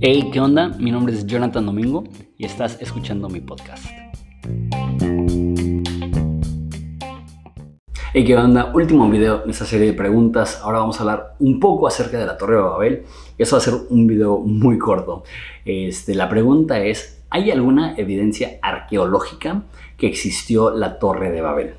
Hey, ¿qué onda? Mi nombre es Jonathan Domingo y estás escuchando mi podcast. Hey, ¿qué onda? Último video en esta serie de preguntas. Ahora vamos a hablar un poco acerca de la Torre de Babel. Eso va a ser un video muy corto. Este, la pregunta es, ¿hay alguna evidencia arqueológica que existió la Torre de Babel?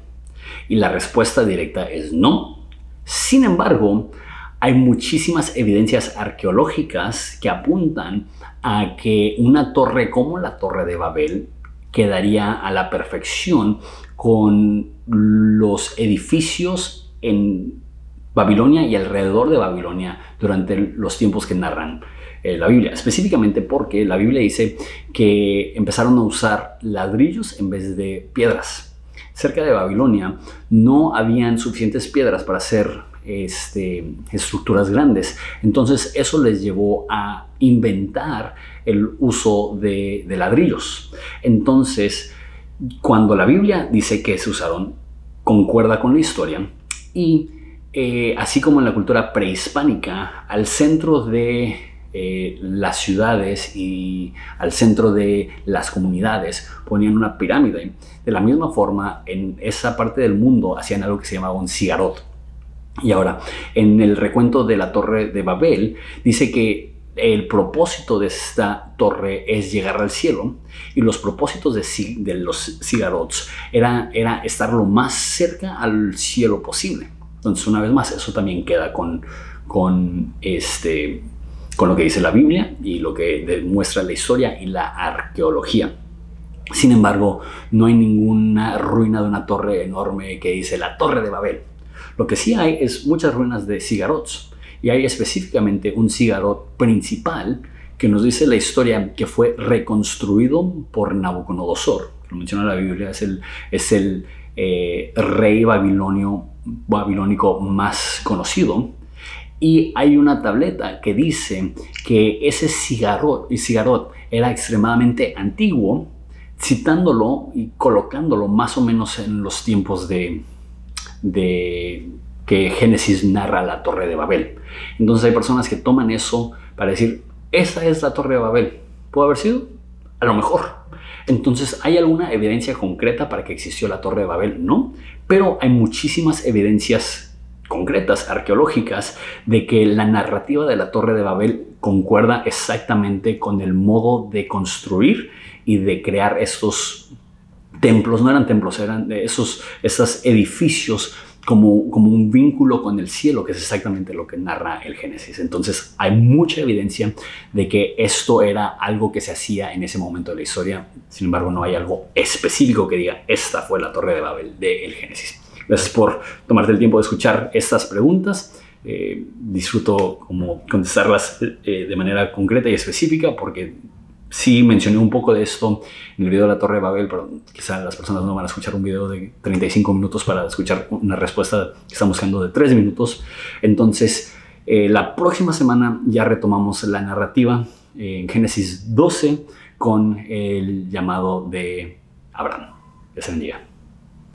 Y la respuesta directa es no. Sin embargo, hay muchísimas evidencias arqueológicas que apuntan a que una torre como la Torre de Babel quedaría a la perfección con los edificios en Babilonia y alrededor de Babilonia durante los tiempos que narran eh, la Biblia. Específicamente porque la Biblia dice que empezaron a usar ladrillos en vez de piedras. Cerca de Babilonia no habían suficientes piedras para hacer este, estructuras grandes. Entonces eso les llevó a inventar el uso de, ladrillos. Entonces, cuando la Biblia dice que se usaron, concuerda con la historia y eh, así como en la cultura prehispánica, al centro de eh, las ciudades y al centro de las comunidades ponían una pirámide. De la misma forma, en esa parte del mundo hacían algo que se llamaba un cigarot. Y ahora, en el recuento de la torre de Babel, dice que el propósito de esta torre es llegar al cielo y los propósitos de, los cigarots era, era estar lo más cerca al cielo posible. Entonces, una vez más, eso también queda con, con, este, con lo que dice la Biblia y lo que demuestra la historia y la arqueología. Sin embargo, no hay ninguna ruina de una torre enorme que dice la Torre de Babel lo que sí hay es muchas ruinas de cigarots y hay específicamente un cigarot principal que nos dice la historia que fue reconstruido por Nabucodonosor. Lo menciona la Biblia, es el, es el eh, rey babilonio, babilónico más conocido. Y hay una tableta que dice que ese cigarot, cigarot era extremadamente antiguo, citándolo y colocándolo más o menos en los tiempos de, de que Génesis narra la Torre de Babel. Entonces hay personas que toman eso para decir, esa es la Torre de Babel. ¿Puede haber sido? A lo mejor. Entonces, ¿hay alguna evidencia concreta para que existió la Torre de Babel? No, pero hay muchísimas evidencias concretas, arqueológicas, de que la narrativa de la Torre de Babel concuerda exactamente con el modo de construir y de crear estos templos, no eran templos, eran esos, esos edificios como, como un vínculo con el cielo, que es exactamente lo que narra el Génesis. Entonces hay mucha evidencia de que esto era algo que se hacía en ese momento de la historia. Sin embargo, no hay algo específico que diga, esta fue la torre de Babel del Génesis. Gracias por tomarte el tiempo de escuchar estas preguntas. Eh, disfruto como contestarlas eh, de manera concreta y específica porque Sí mencioné un poco de esto en el video de la Torre de Babel, pero quizá las personas no van a escuchar un video de 35 minutos para escuchar una respuesta que estamos buscando de 3 minutos. Entonces, eh, la próxima semana ya retomamos la narrativa en Génesis 12 con el llamado de Abraham. Que se bendiga.